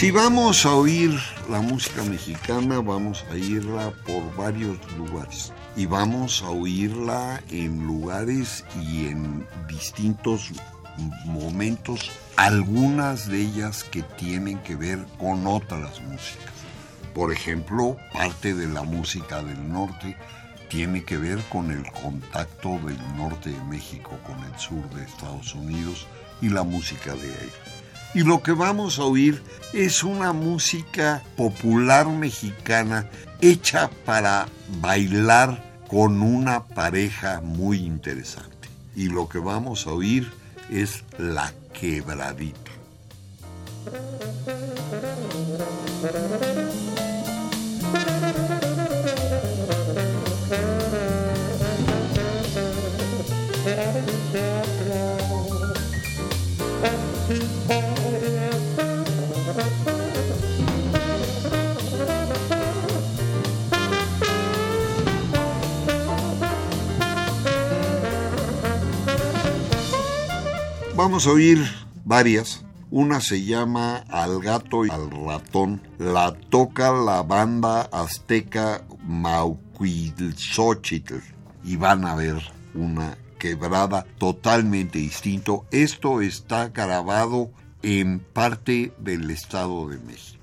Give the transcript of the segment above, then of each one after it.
Si vamos a oír la música mexicana, vamos a irla por varios lugares. Y vamos a oírla en lugares y en distintos momentos, algunas de ellas que tienen que ver con otras músicas. Por ejemplo, parte de la música del norte tiene que ver con el contacto del norte de México con el sur de Estados Unidos y la música de. Y lo que vamos a oír es una música popular mexicana hecha para bailar con una pareja muy interesante. Y lo que vamos a oír es La Quebradita. Vamos a oír varias. Una se llama Al gato y al ratón. La toca la banda azteca Mauquilxochitl. Y van a ver una quebrada totalmente distinto. Esto está grabado en parte del Estado de México.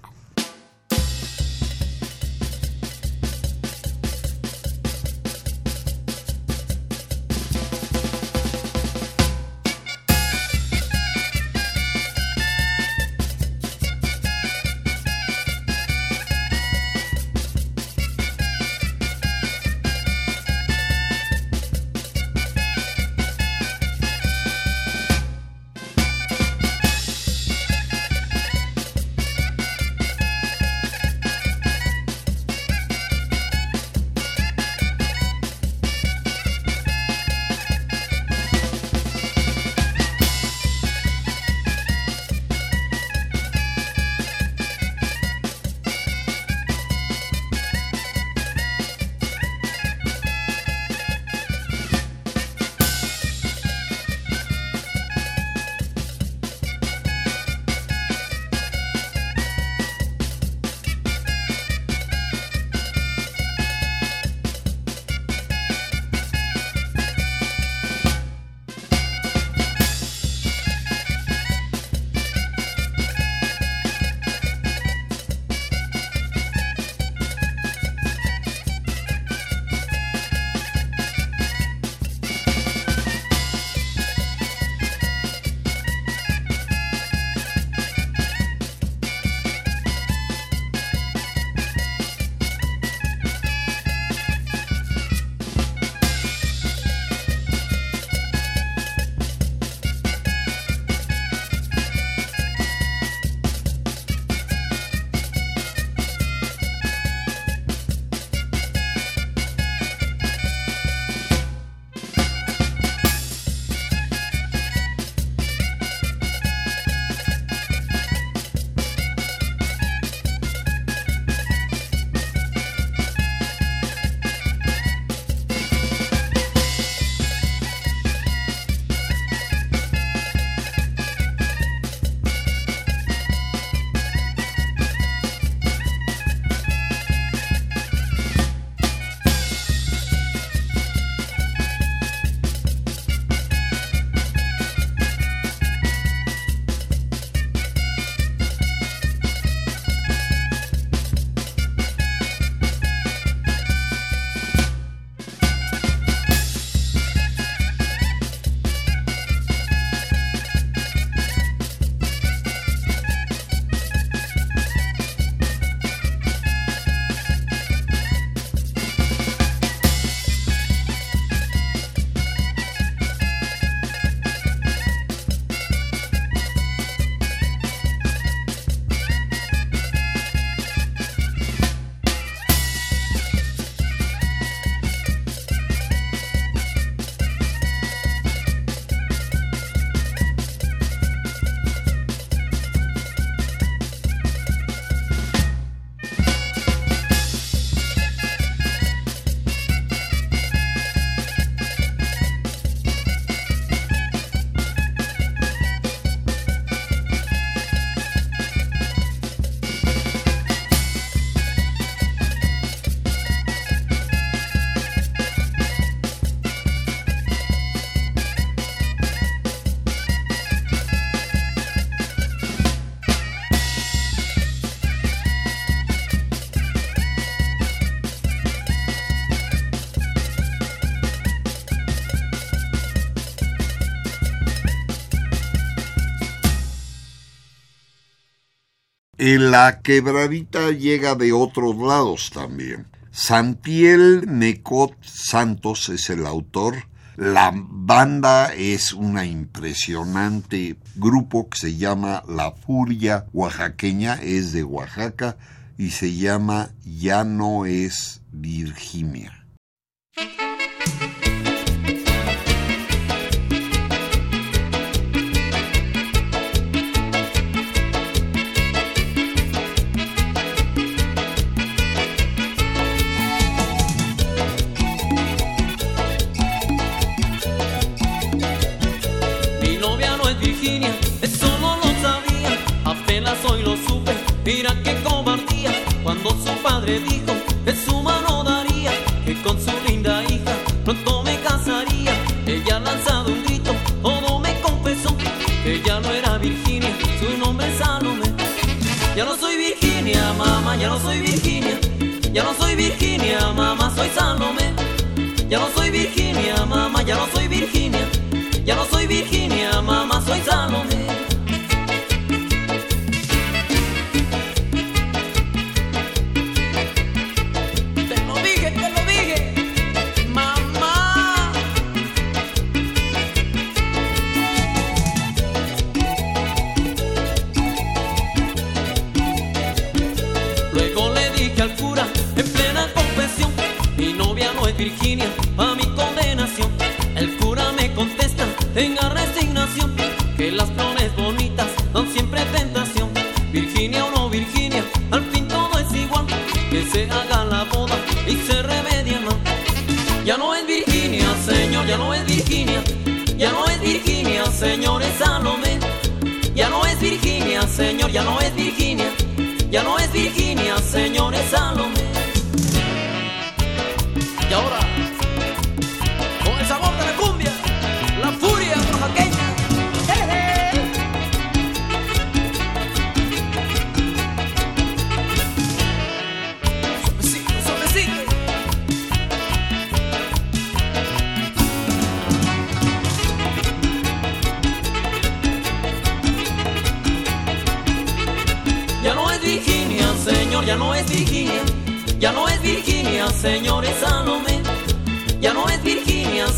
La quebradita llega de otros lados también. Santiel Necot Santos es el autor. La banda es una impresionante grupo que se llama La Furia Oaxaqueña, es de Oaxaca y se llama Ya no es Virginia.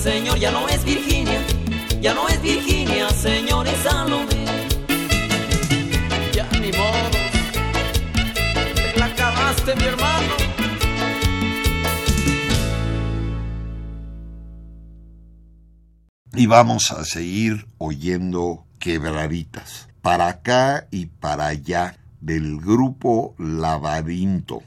Señor, ya no es Virginia, ya no es Virginia, Señor, es Salomé. Ya ni modo, te la acabaste, mi hermano. Y vamos a seguir oyendo quebraditas, para acá y para allá, del grupo Labarinto.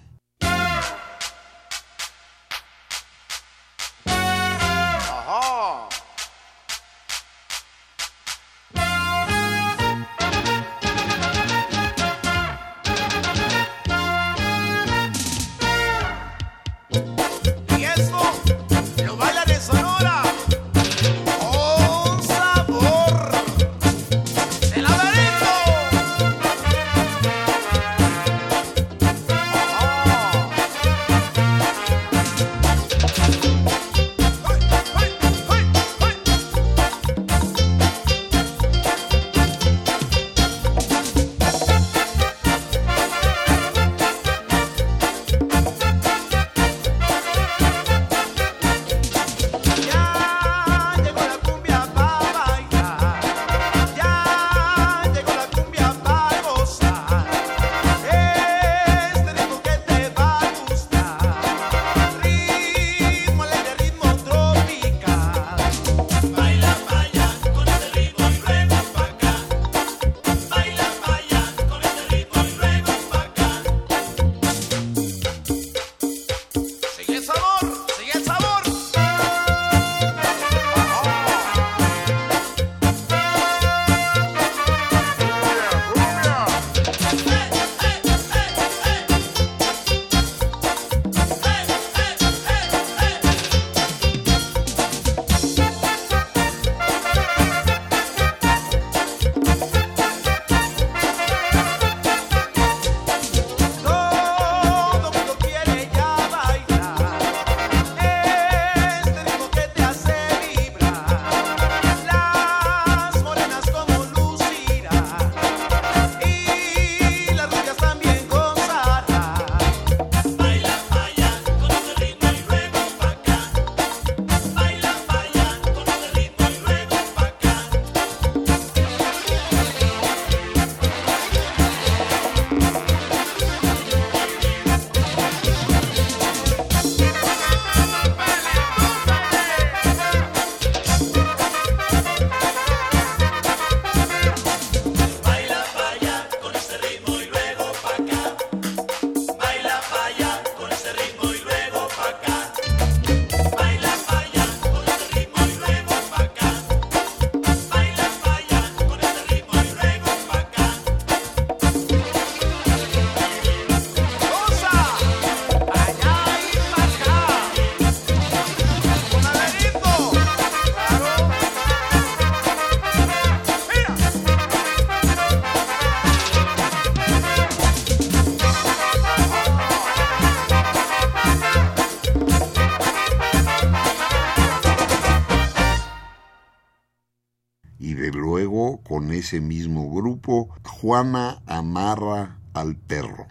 ese mismo grupo, Juana amarra al perro.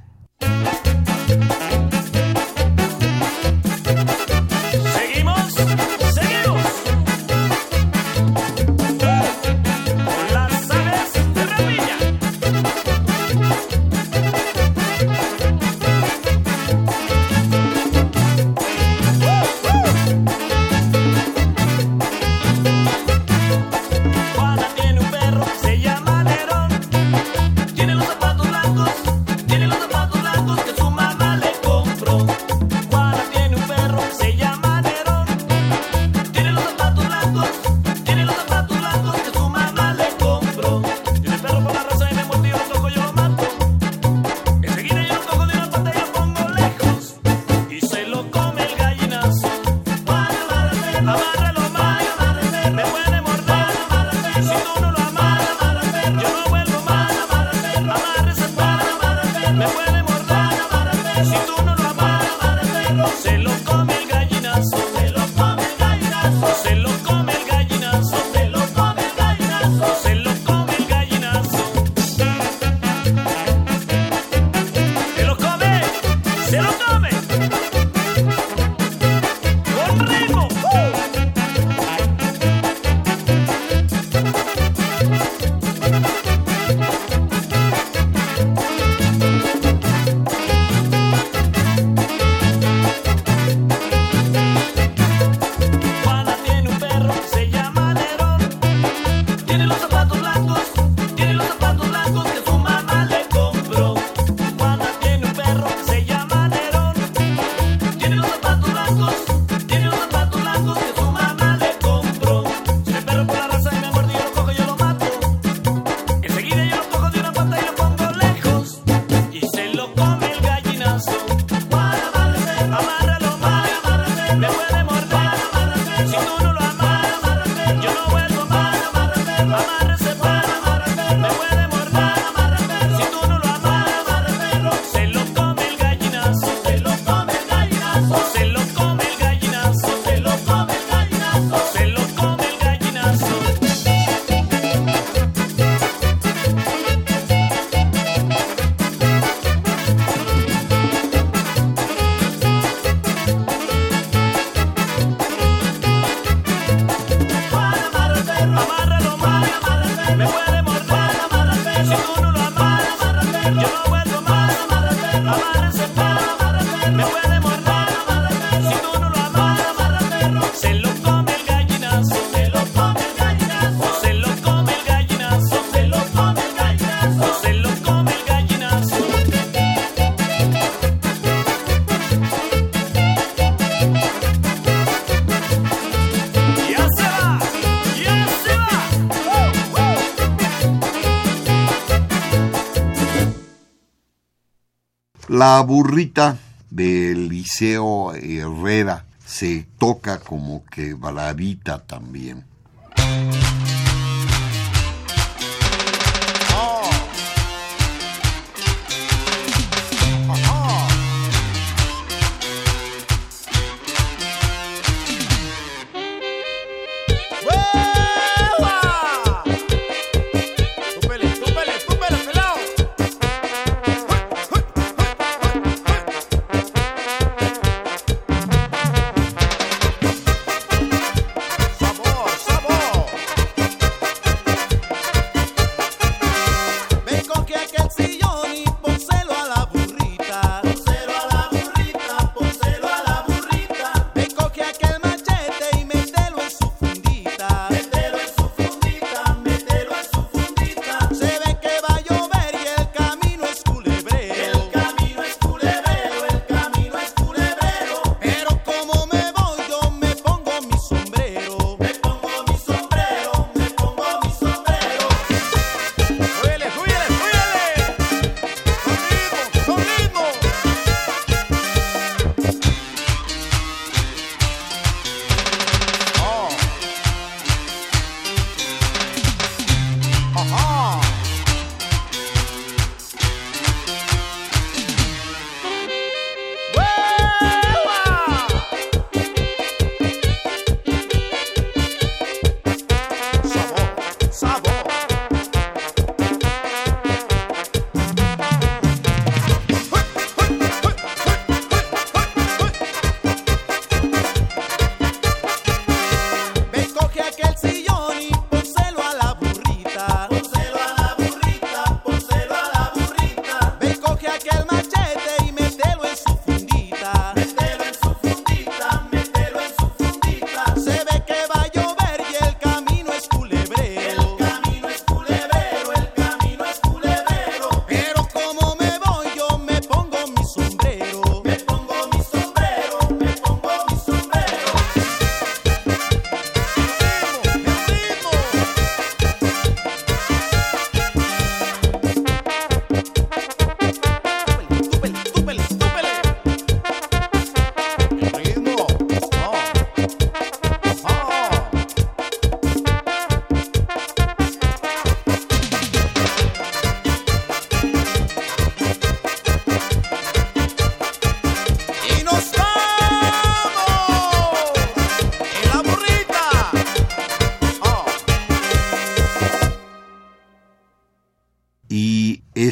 La burrita de Eliseo Herrera se toca como que baladita también.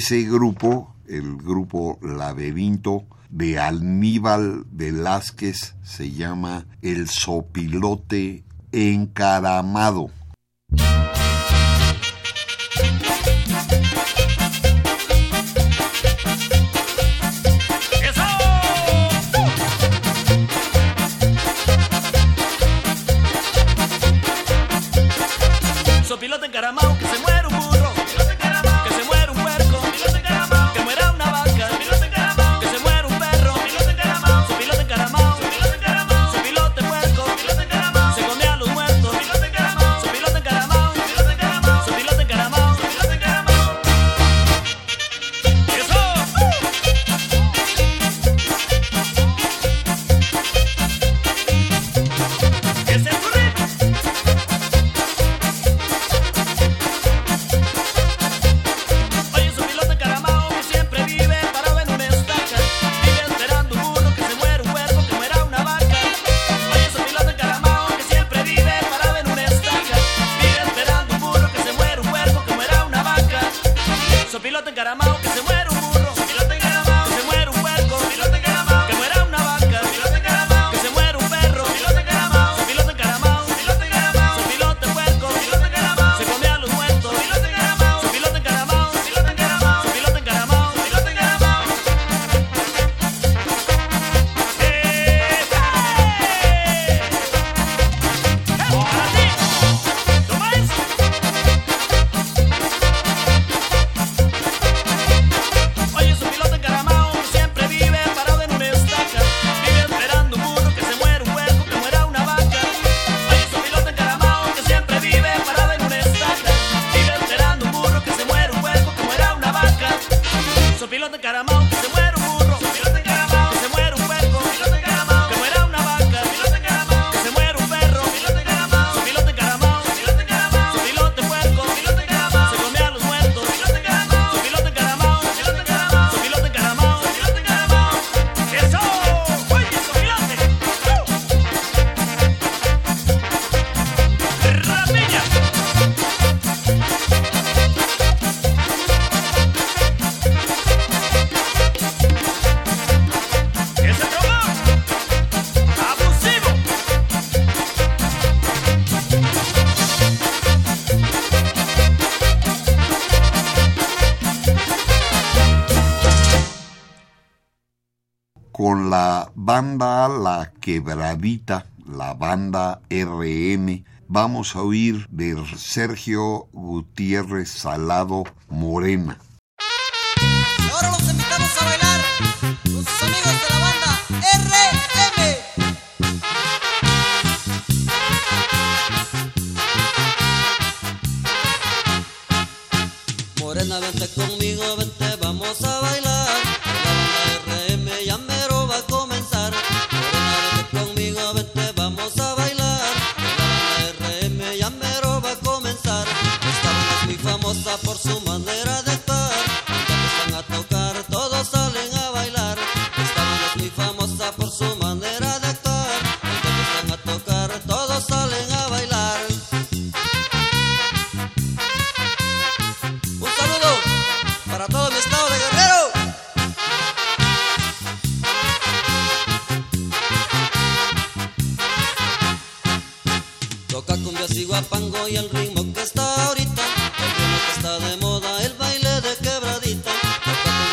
ese grupo, el grupo Laberinto de Alníbal Velázquez, se llama El Sopilote Encaramado. Sopilote encaramado que se muero quebradita, la banda RM, vamos a oír de Sergio Gutiérrez Salado Morena. Y ahora los invitamos a bailar con sus amigos de la banda RM. Morena, vente conmigo, vente, vamos a bailar. el baile de quebradita.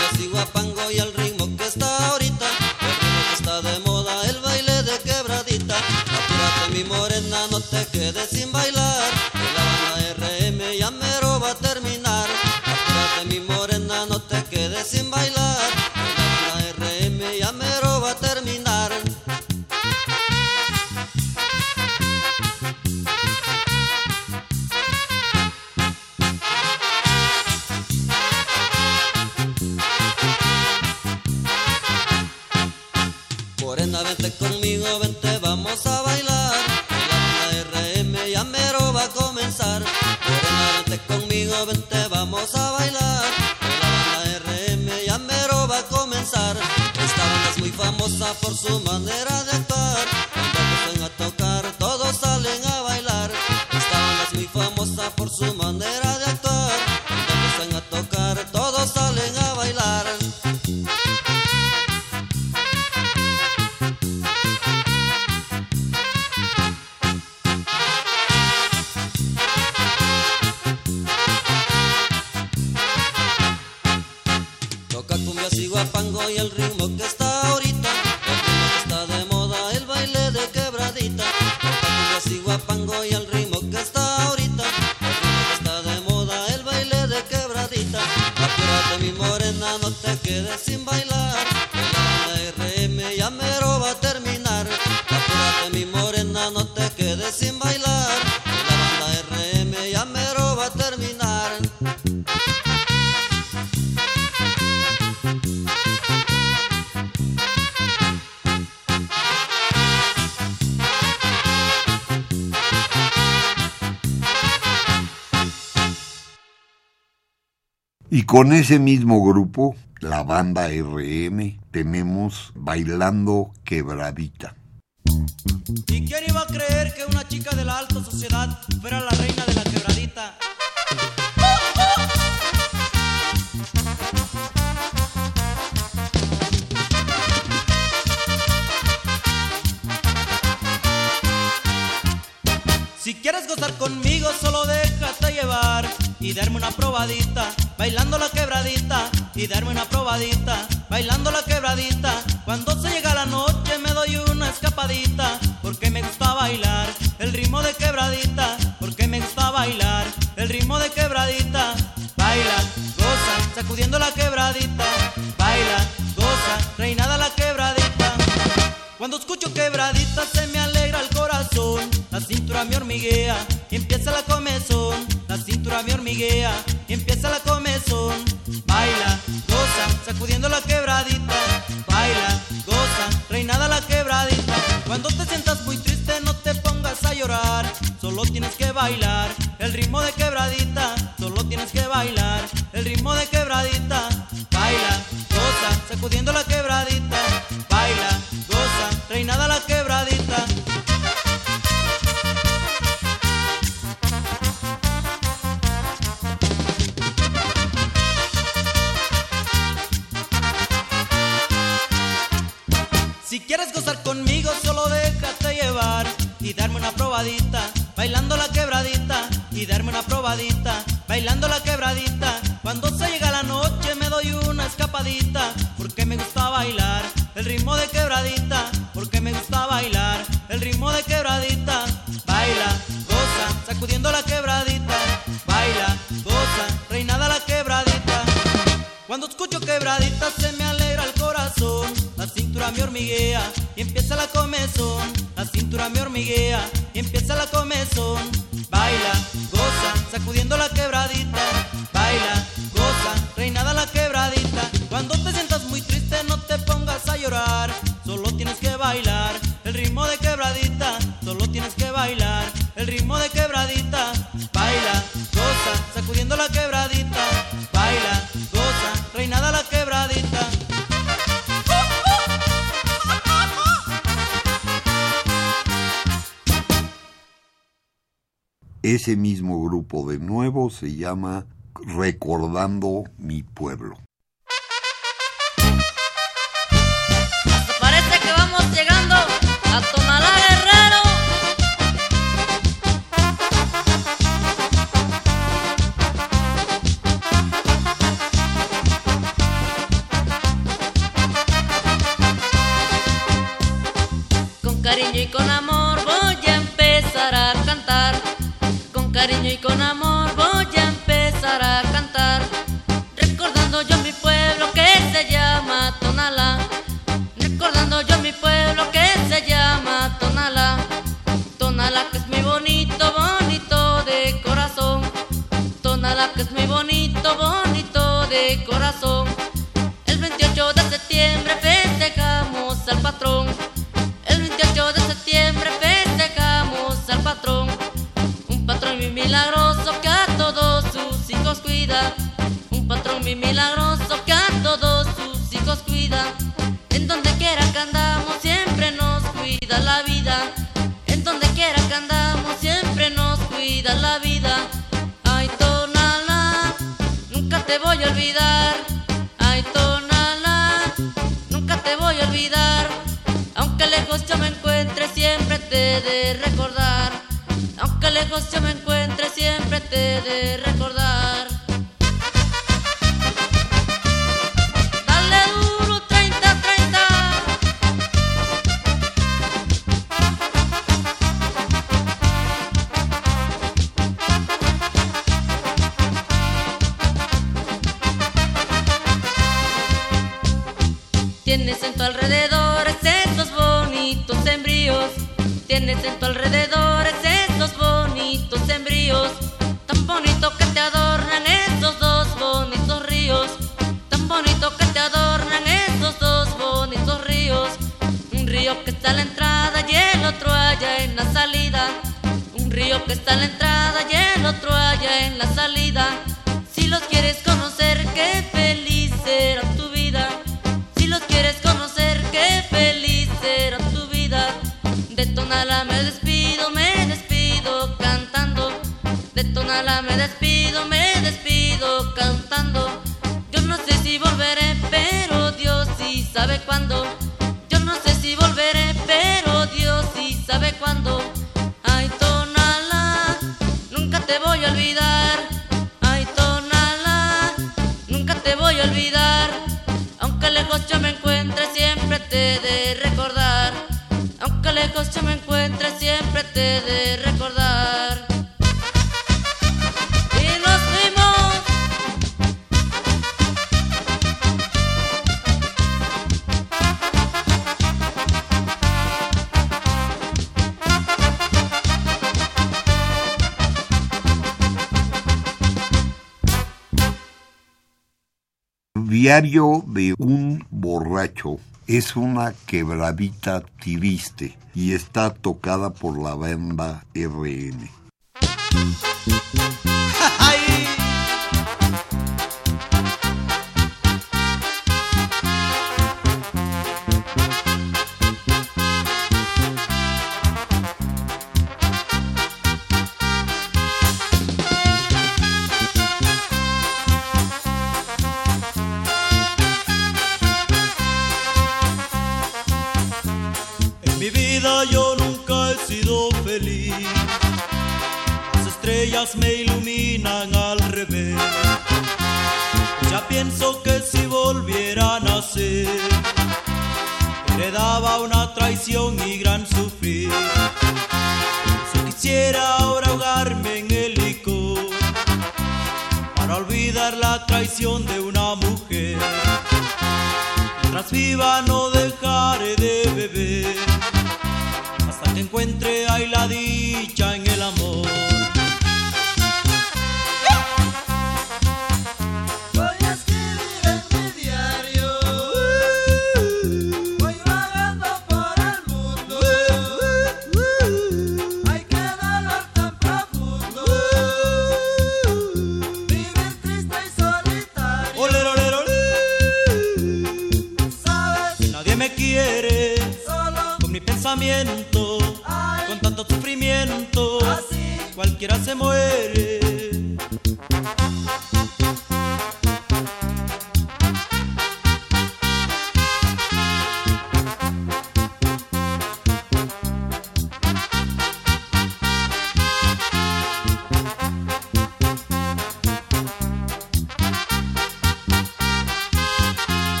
Los sigo a pango y al ritmo que está ahorita. El ritmo que está de moda el baile de quebradita. Apúrate mi morena, no te quedes sin bailar. Y con ese mismo grupo, la banda RM, tenemos Bailando Quebradita. ¿Y quién iba a creer que una chica de la alta sociedad fuera la reina de la quebradita? Si quieres gozar conmigo, solo y darme una probadita, bailando la quebradita y darme una probadita, bailando la quebradita. Cuando se llega la noche me doy una escapadita, porque me gusta bailar el ritmo de quebradita, porque me gusta bailar el ritmo de quebradita. Baila, goza, sacudiendo la quebradita, baila, goza, reinada la quebradita. Cuando escucho quebradita se me alegra el corazón, la cintura me hormiguea y empieza la comezón. Baila, goza, sacudiendo la quebradita, baila, goza, reinada la quebradita. Cuando te sientas muy triste no te pongas a llorar, solo tienes que bailar el ritmo de quebradita, solo tienes que bailar el ritmo de quebradita. Baila, goza, sacudiendo la quebradita, baila, goza, reinada la quebradita. Si quieres gozar conmigo, solo déjate llevar y darme una probadita, bailando la quebradita y darme una probadita, bailando la quebradita. Cuando se llega la noche me doy una escapadita, porque me gusta bailar el ritmo de quebradita, porque me gusta bailar el ritmo de quebradita. Baila, goza, sacudiendo la quebradita, baila, goza, reinada la quebradita. Cuando escucho quebradita cintura me hormiguea y empieza la comezón, la cintura me hormiguea y empieza la comezón. Baila, goza, sacudiendo la quebradita, baila, goza, reinada la quebradita. Cuando te sientas muy triste no te pongas a llorar, solo tienes que bailar el ritmo de quebradita, solo tienes que bailar el ritmo de quebradita. Baila, goza, sacudiendo la quebradita, Ese mismo grupo de nuevo se llama Recordando mi pueblo. Tonala me despido, me despido cantando. De Tonala me despido, me despido cantando. diario de un borracho es una quebradita triste y está tocada por la banda RN. me iluminan al revés. Ya pienso que si volviera a nacer, le daba una traición y gran sufrir. Si quisiera ahora ahogarme en el licor, para olvidar la traición de una mujer, mientras viva no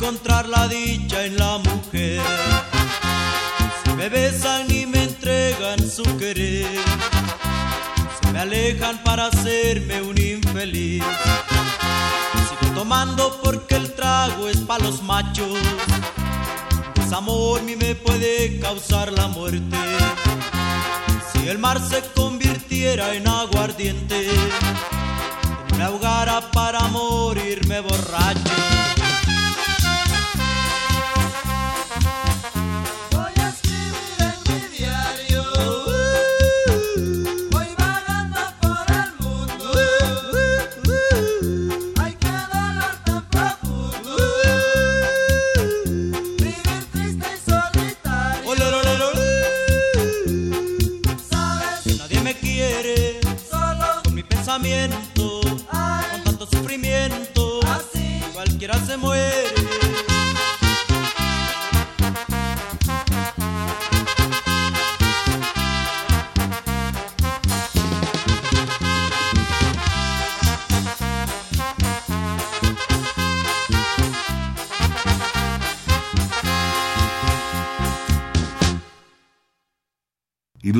encontrar la dicha en la mujer. Se me besan y me entregan su querer. Se me alejan para hacerme un infeliz. Sigo tomando porque el trago es para los machos. Desamor ni me puede causar la muerte. Si el mar se convirtiera en aguardiente, me ahogara para morirme borracho.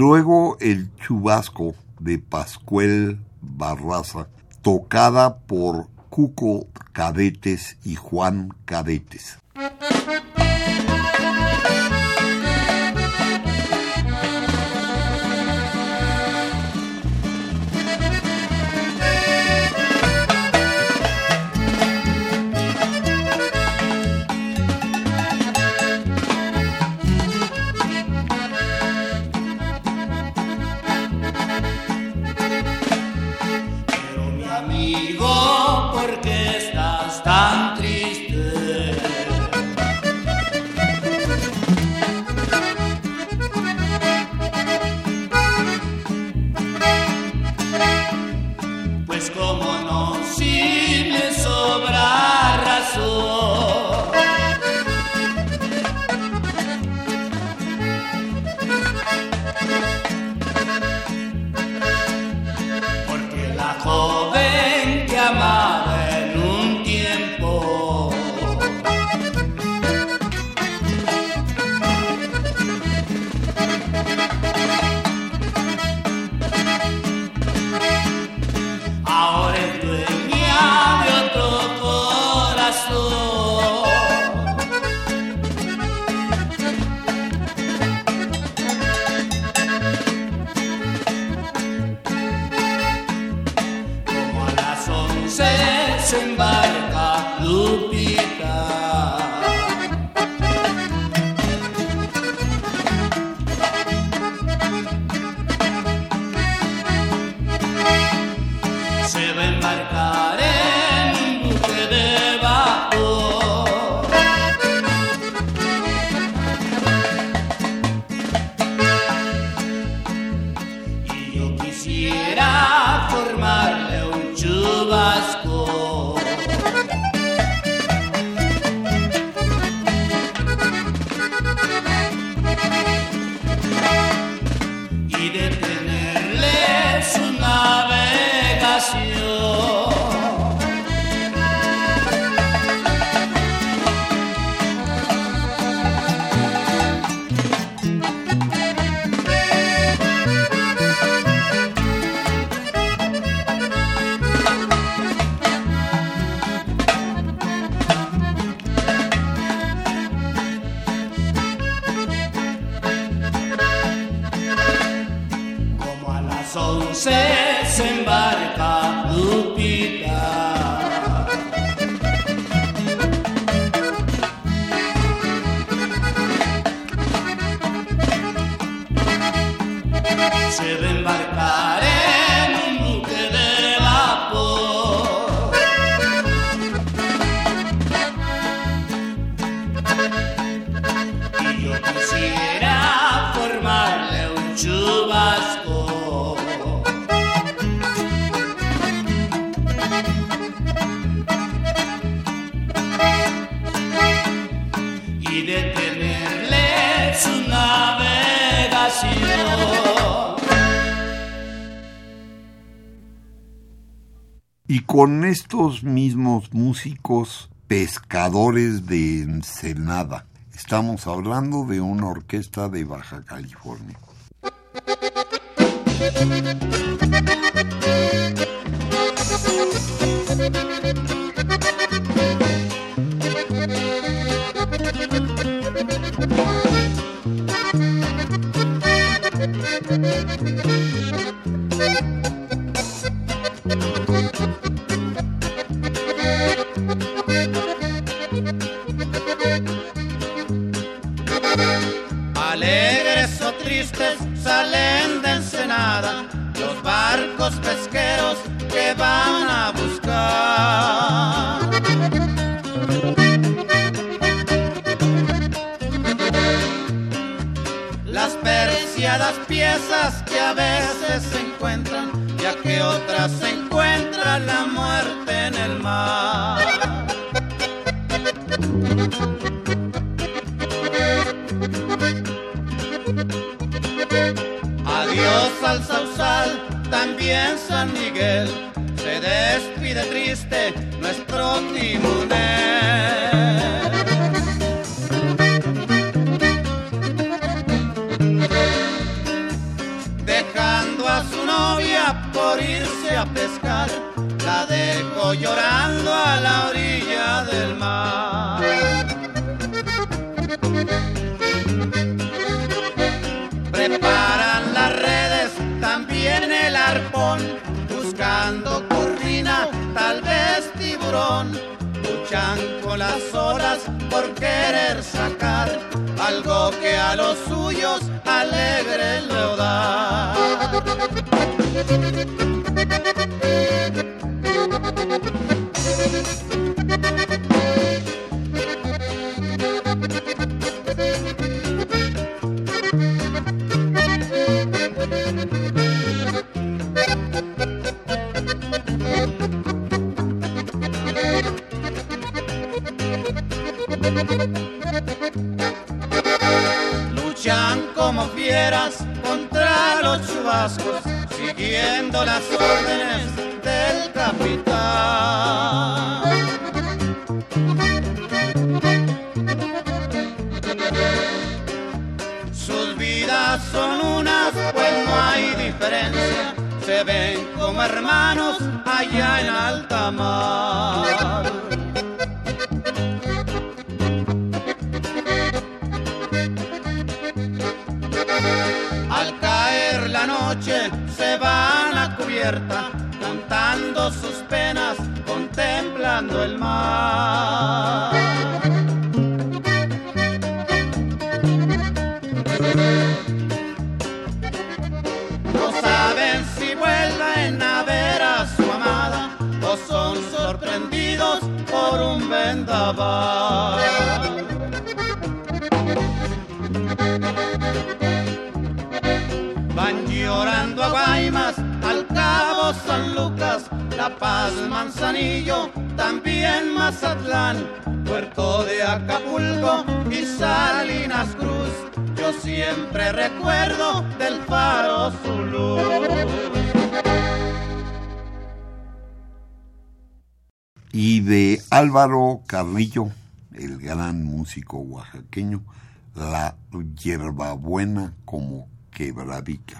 Luego el chubasco de Pascuel Barraza, tocada por Cuco Cadetes y Juan Cadetes. músicos pescadores de Ensenada. Estamos hablando de una orquesta de Baja California. ojos me Luchan como fieras contra los chubascos, siguiendo las órdenes del capitán. Sus vidas son unas, pues no hay diferencia. Se ven como hermanos allá en alta mar. despierta contando sus penas. La Paz, Manzanillo, también Mazatlán, Puerto de Acapulco y Salinas Cruz. Yo siempre recuerdo del faro su luz. Y de Álvaro Carrillo, el gran músico oaxaqueño, la hierbabuena como quebradica.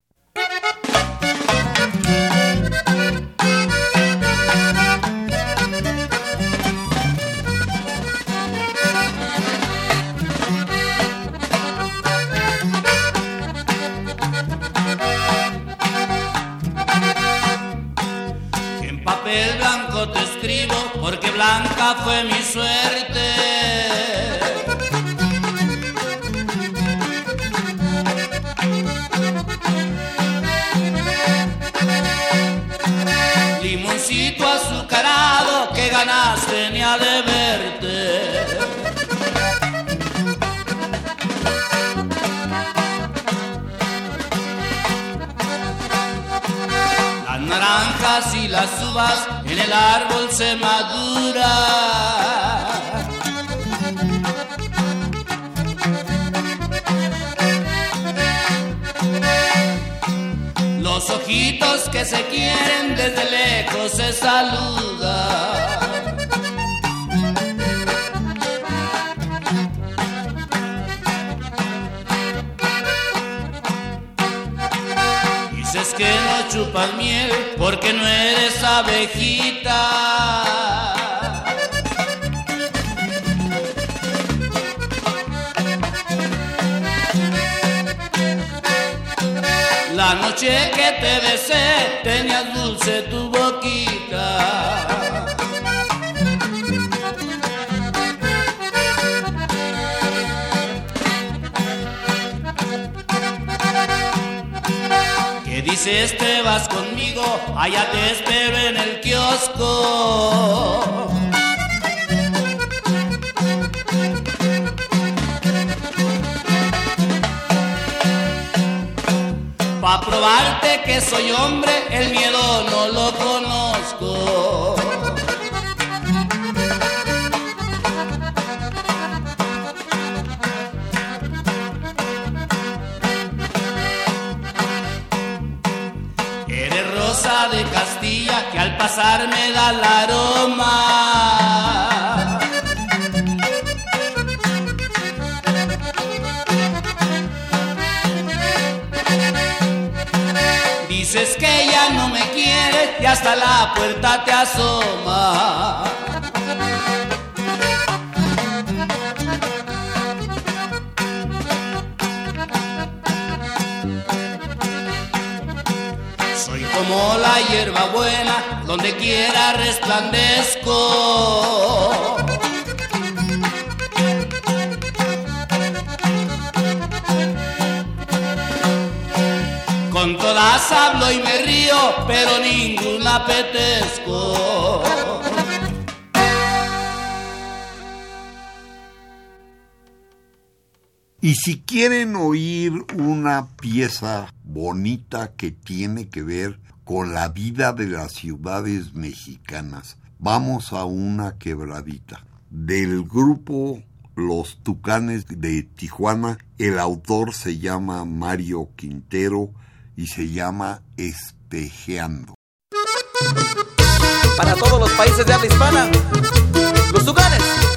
Pa' probarte que soy hombre, el miedo no lo conozco. pasar me da el aroma. Dices que ya no me quieres y hasta la puerta te asoma. Soy como la hierba buena donde quiera resplandezco. Con todas hablo y me río, pero ninguna apetezco. Y si quieren oír una pieza bonita que tiene que ver con la vida de las ciudades mexicanas. Vamos a una quebradita. Del grupo Los Tucanes de Tijuana, el autor se llama Mario Quintero y se llama Espejeando. Para todos los países de habla hispana, los Tucanes.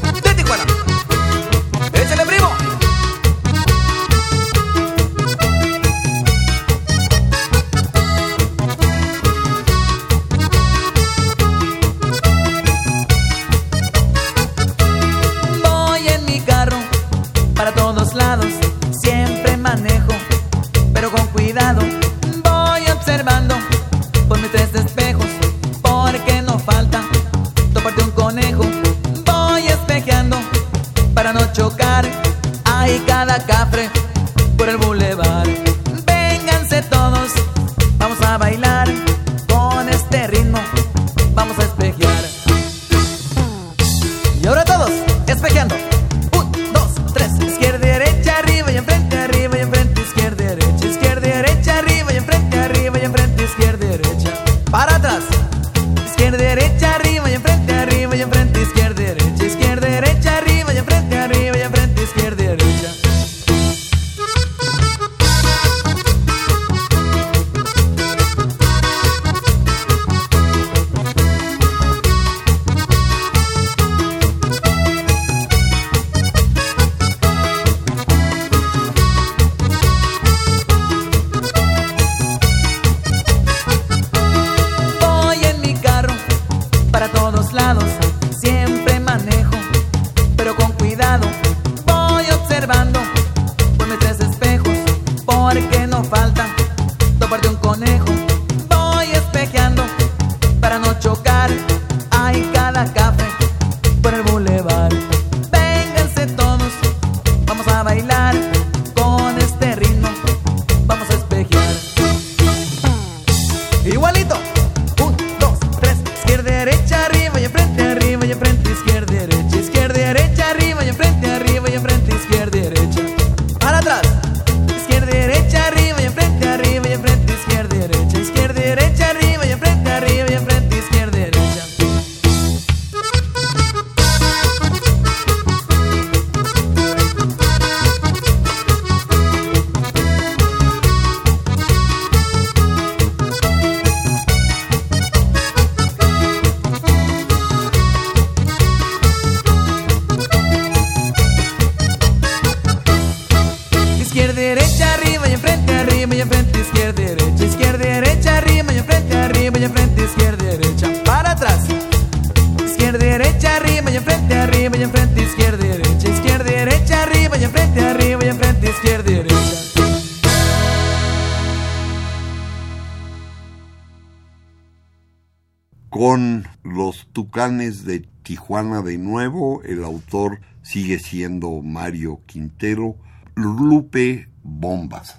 Tijuana de nuevo, el autor sigue siendo Mario Quintero, Lupe Bombas.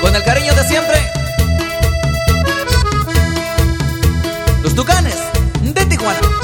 Con el cariño de siempre, los tucanes de Tijuana.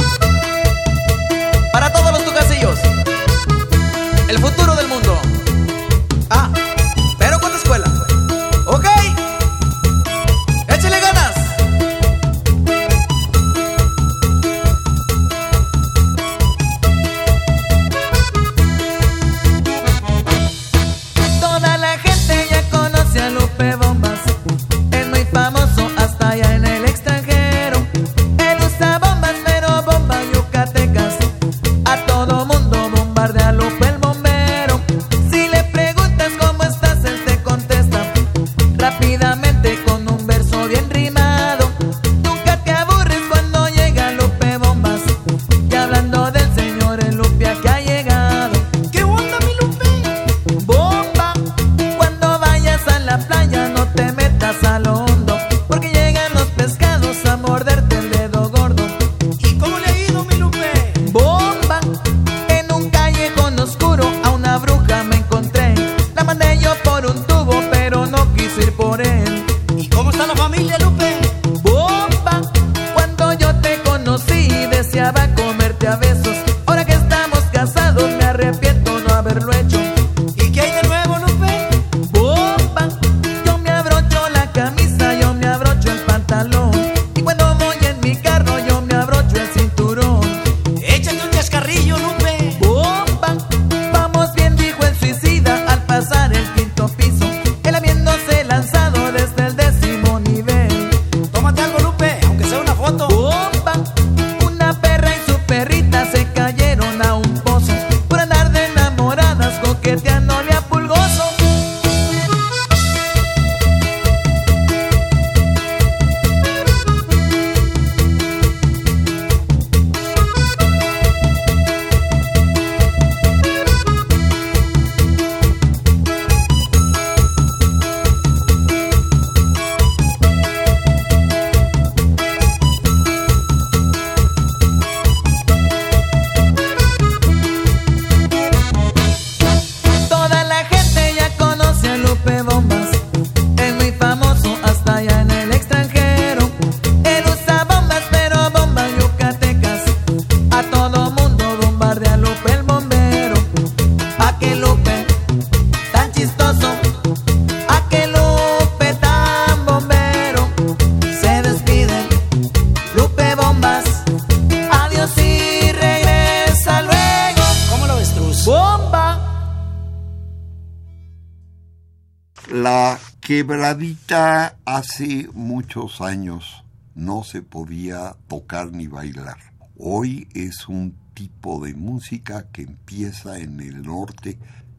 Quebradita hace muchos años no se podía tocar ni bailar. Hoy es un tipo de música que empieza en el norte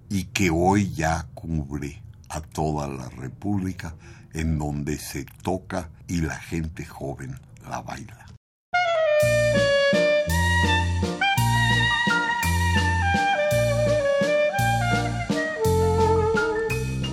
y que hoy ya cubre a toda la República en donde se toca y la gente joven la baila.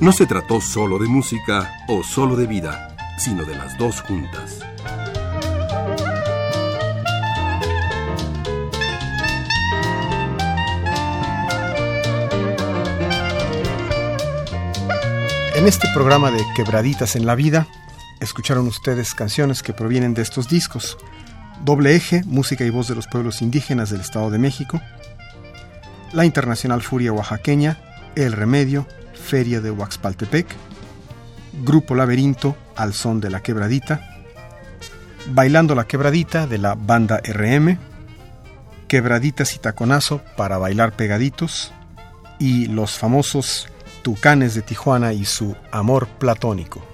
No se trató solo de música o solo de vida, sino de las dos juntas. En este programa de Quebraditas en la Vida, escucharon ustedes canciones que provienen de estos discos. Doble Eje, Música y Voz de los Pueblos Indígenas del Estado de México. La Internacional Furia Oaxaqueña, El Remedio, Feria de Huaxpaltepec. Grupo Laberinto, Al Son de la Quebradita. Bailando la Quebradita de la Banda RM. Quebraditas y Taconazo para bailar pegaditos. Y los famosos Tucanes de Tijuana y su amor platónico.